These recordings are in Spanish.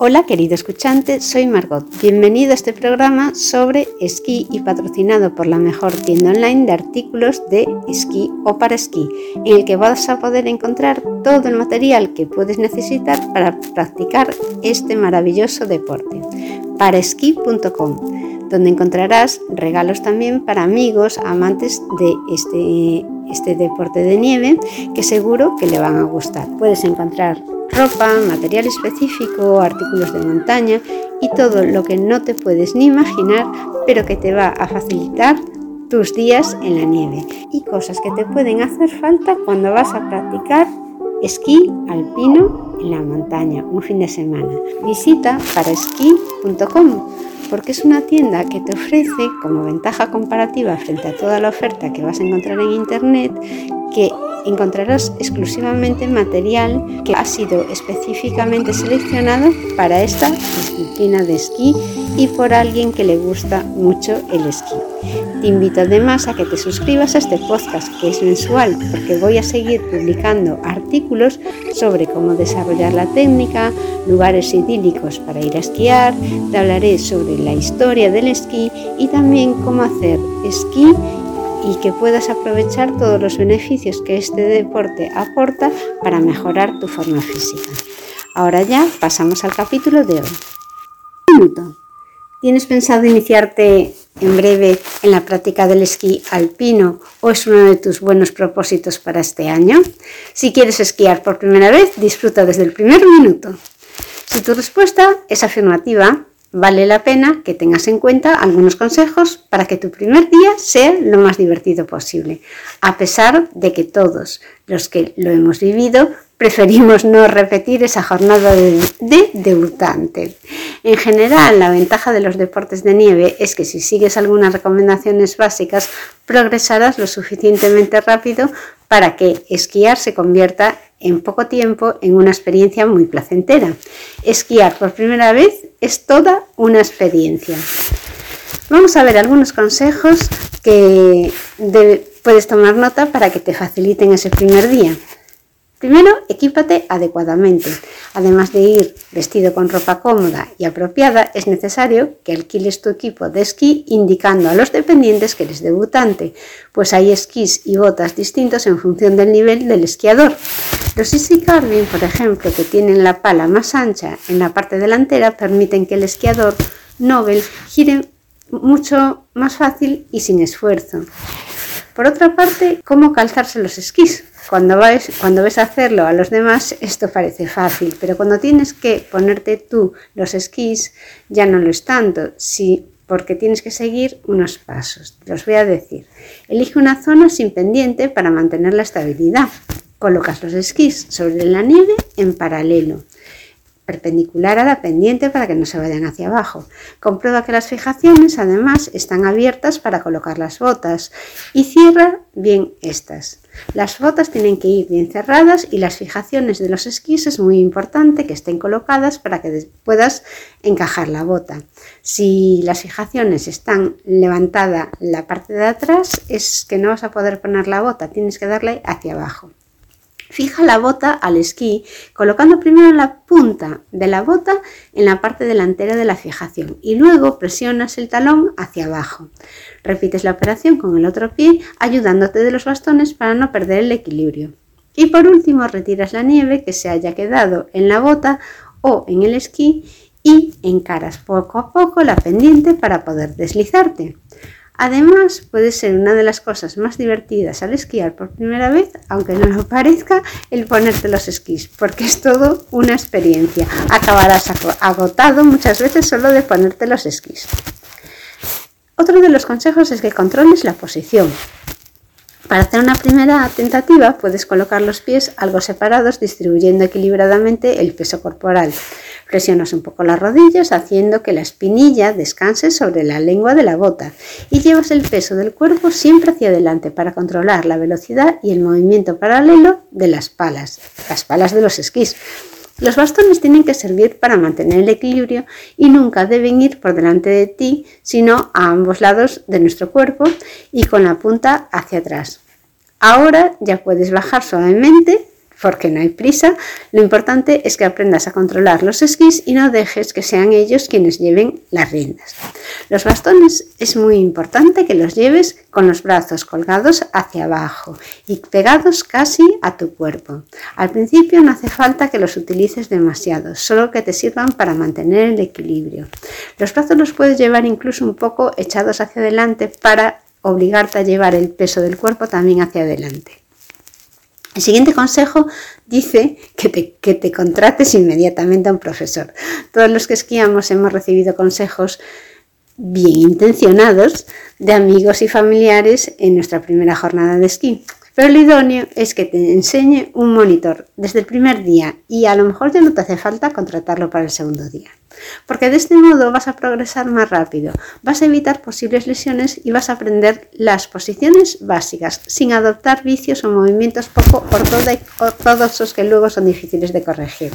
Hola querido escuchante, soy Margot. Bienvenido a este programa sobre esquí y patrocinado por la mejor tienda online de artículos de esquí o para esquí, en el que vas a poder encontrar todo el material que puedes necesitar para practicar este maravilloso deporte. Paraesquí.com, donde encontrarás regalos también para amigos, amantes de este, este deporte de nieve, que seguro que le van a gustar. Puedes encontrar ropa, material específico, artículos de montaña y todo lo que no te puedes ni imaginar, pero que te va a facilitar tus días en la nieve y cosas que te pueden hacer falta cuando vas a practicar esquí alpino en la montaña un fin de semana. Visita paraesquí.com porque es una tienda que te ofrece como ventaja comparativa frente a toda la oferta que vas a encontrar en internet que encontrarás exclusivamente material que ha sido específicamente seleccionado para esta disciplina de esquí y por alguien que le gusta mucho el esquí. Te invito además a que te suscribas a este podcast que es mensual porque voy a seguir publicando artículos sobre cómo desarrollar la técnica, lugares idílicos para ir a esquiar, te hablaré sobre la historia del esquí y también cómo hacer esquí y que puedas aprovechar todos los beneficios que este deporte aporta para mejorar tu forma física. Ahora ya pasamos al capítulo de hoy. Minuto. ¿Tienes pensado iniciarte en breve en la práctica del esquí alpino o es uno de tus buenos propósitos para este año? Si quieres esquiar por primera vez, disfruta desde el primer minuto. Si tu respuesta es afirmativa, vale la pena que tengas en cuenta algunos consejos para que tu primer día sea lo más divertido posible, a pesar de que todos los que lo hemos vivido preferimos no repetir esa jornada de, debutante. En general, la ventaja de los deportes de nieve es que si sigues algunas recomendaciones básicas, progresarás lo suficientemente rápido para que esquiar se convierta en poco tiempo en una experiencia muy placentera. Esquiar por primera vez es toda una experiencia. Vamos a ver algunos consejos que puedes tomar nota para que te faciliten ese primer día. Primero, equípate adecuadamente. Además de ir vestido con ropa cómoda y apropiada, es necesario que alquiles tu equipo de esquí indicando a los dependientes que eres debutante, pues hay esquís y botas distintos en función del nivel del esquiador. Los Easy Carving, por ejemplo, que tienen la pala más ancha en la parte delantera, permiten que el esquiador Nobel gire mucho más fácil y sin esfuerzo. Por otra parte, ¿cómo calzarse los esquís? Cuando, ves, cuando ves hacerlo a los demás, esto parece fácil, pero cuando tienes que ponerte tú los esquís, ya no lo es tanto, sí, porque tienes que seguir unos pasos. Los voy a decir. Elige una zona sin pendiente para mantener la estabilidad. Colocas los esquís sobre la nieve en paralelo perpendicular a la pendiente para que no se vayan hacia abajo. Comprueba que las fijaciones además están abiertas para colocar las botas y cierra bien estas. Las botas tienen que ir bien cerradas y las fijaciones de los esquís es muy importante que estén colocadas para que puedas encajar la bota. Si las fijaciones están levantada la parte de atrás es que no vas a poder poner la bota, tienes que darle hacia abajo. Fija la bota al esquí colocando primero la punta de la bota en la parte delantera de la fijación y luego presionas el talón hacia abajo. Repites la operación con el otro pie ayudándote de los bastones para no perder el equilibrio. Y por último retiras la nieve que se haya quedado en la bota o en el esquí y encaras poco a poco la pendiente para poder deslizarte. Además, puede ser una de las cosas más divertidas al esquiar por primera vez, aunque no lo parezca, el ponerte los esquís, porque es todo una experiencia. Acabarás agotado muchas veces solo de ponerte los esquís. Otro de los consejos es que controles la posición. Para hacer una primera tentativa puedes colocar los pies algo separados distribuyendo equilibradamente el peso corporal. Presionas un poco las rodillas haciendo que la espinilla descanse sobre la lengua de la bota y llevas el peso del cuerpo siempre hacia adelante para controlar la velocidad y el movimiento paralelo de las palas, las palas de los esquís. Los bastones tienen que servir para mantener el equilibrio y nunca deben ir por delante de ti, sino a ambos lados de nuestro cuerpo y con la punta hacia atrás. Ahora ya puedes bajar suavemente porque no hay prisa, lo importante es que aprendas a controlar los esquís y no dejes que sean ellos quienes lleven las riendas. Los bastones es muy importante que los lleves con los brazos colgados hacia abajo y pegados casi a tu cuerpo. Al principio no hace falta que los utilices demasiado, solo que te sirvan para mantener el equilibrio. Los brazos los puedes llevar incluso un poco echados hacia adelante para obligarte a llevar el peso del cuerpo también hacia adelante. El siguiente consejo dice que te, contrates inmediatamente a un profesor. Todos los que esquiamos hemos recibido consejos bien intencionados de amigos y familiares en nuestra primera jornada de esquí. Pero lo idóneo es que te enseñe un monitor desde el primer día y a lo mejor ya no te hace falta contratarlo para el segundo día. Porque de este modo vas a progresar más rápido, vas a evitar posibles lesiones y vas a aprender las posiciones básicas sin adoptar vicios o movimientos poco ortodoxos que luego son difíciles de corregir.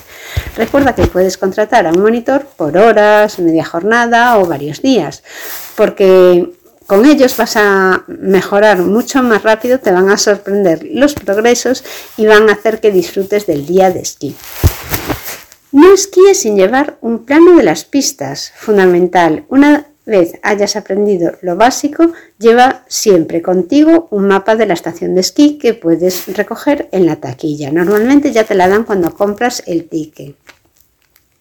Recuerda que puedes contratar a un monitor por horas, media jornada o varios días, porque con ellos vas a mejorar mucho más rápido, te van a sorprender los progresos y van a hacer que disfrutes del día de esquí. No esquíes sin llevar un plano de las pistas, fundamental. Una vez hayas aprendido lo básico, lleva siempre contigo un mapa de la estación de esquí que puedes recoger en la taquilla. Normalmente ya te la dan cuando compras el ticket.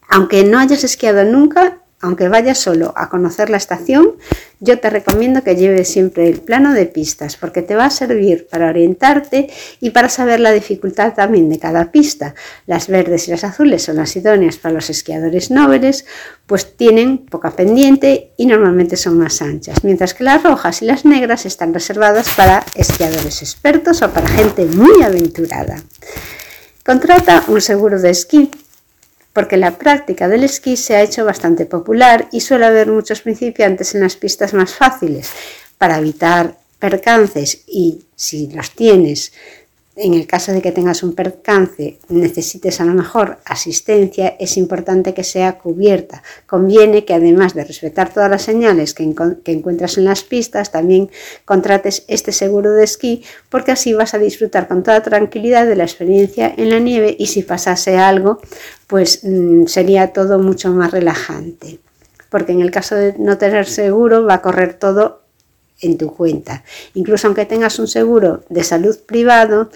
Aunque no hayas esquiado nunca, aunque vayas solo a conocer la estación, yo te recomiendo que lleves siempre el plano de pistas porque te va a servir para orientarte y para saber la dificultad también de cada pista. Las verdes y las azules son las idóneas para los esquiadores nobles, pues tienen poca pendiente y normalmente son más anchas, mientras que las rojas y las negras están reservadas para esquiadores expertos o para gente muy aventurada. Contrata un seguro de esquí porque la práctica del esquí se ha hecho bastante popular y suele haber muchos principiantes en las pistas más fáciles. Para evitar percances y si los tienes en el caso de que tengas un percance, necesites a lo mejor asistencia, es importante que sea cubierta. Conviene que además de respetar todas las señales que, encuentras en las pistas, también contrates este seguro de esquí, porque así vas a disfrutar con toda tranquilidad de la experiencia en la nieve y si pasase algo, pues mm, sería todo mucho más relajante. Porque en el caso de no tener seguro, va a correr todo en tu cuenta. Incluso aunque tengas un seguro de salud privado,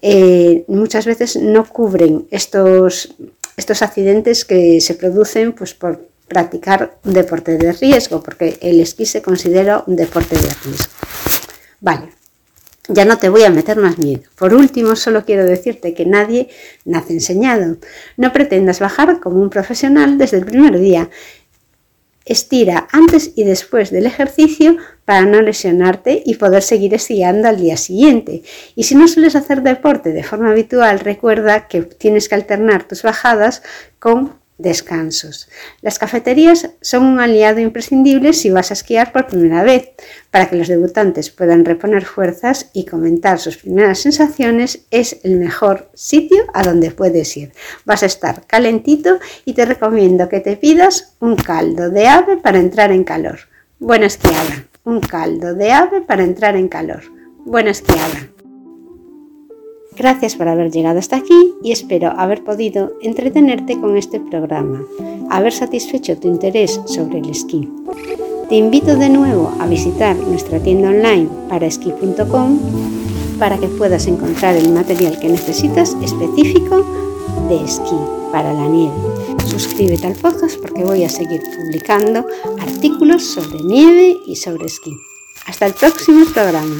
eh, muchas veces no cubren estos, estos accidentes que se producen pues, por practicar un deporte de riesgo, porque el esquí se considera un deporte de riesgo. Vale, ya no te voy a meter más miedo. Por último, solo quiero decirte que nadie nace enseñado. No pretendas bajar como un profesional desde el primer día. Estira antes y después del ejercicio para no lesionarte y poder seguir esquiando al día siguiente. Y si no sueles hacer deporte de forma habitual, recuerda que tienes que alternar tus bajadas con descansos. Las cafeterías son un aliado imprescindible si vas a esquiar por primera vez. Para que los debutantes puedan reponer fuerzas y comentar sus primeras sensaciones, es el mejor sitio a donde puedes ir. Vas a estar calentito y te recomiendo que te pidas un caldo de ave para entrar en calor. Buena esquiada. Un caldo de ave para entrar en calor. Buena esquiada. Gracias por haber llegado hasta aquí y espero haber podido entretenerte con este programa, haber satisfecho tu interés sobre el esquí. Te invito de nuevo a visitar nuestra tienda online para esquí.com para que puedas encontrar el material que necesitas específico de esquí para la nieve. Suscríbete al podcast porque voy a seguir publicando artículos sobre nieve y sobre esquí. Hasta el próximo programa.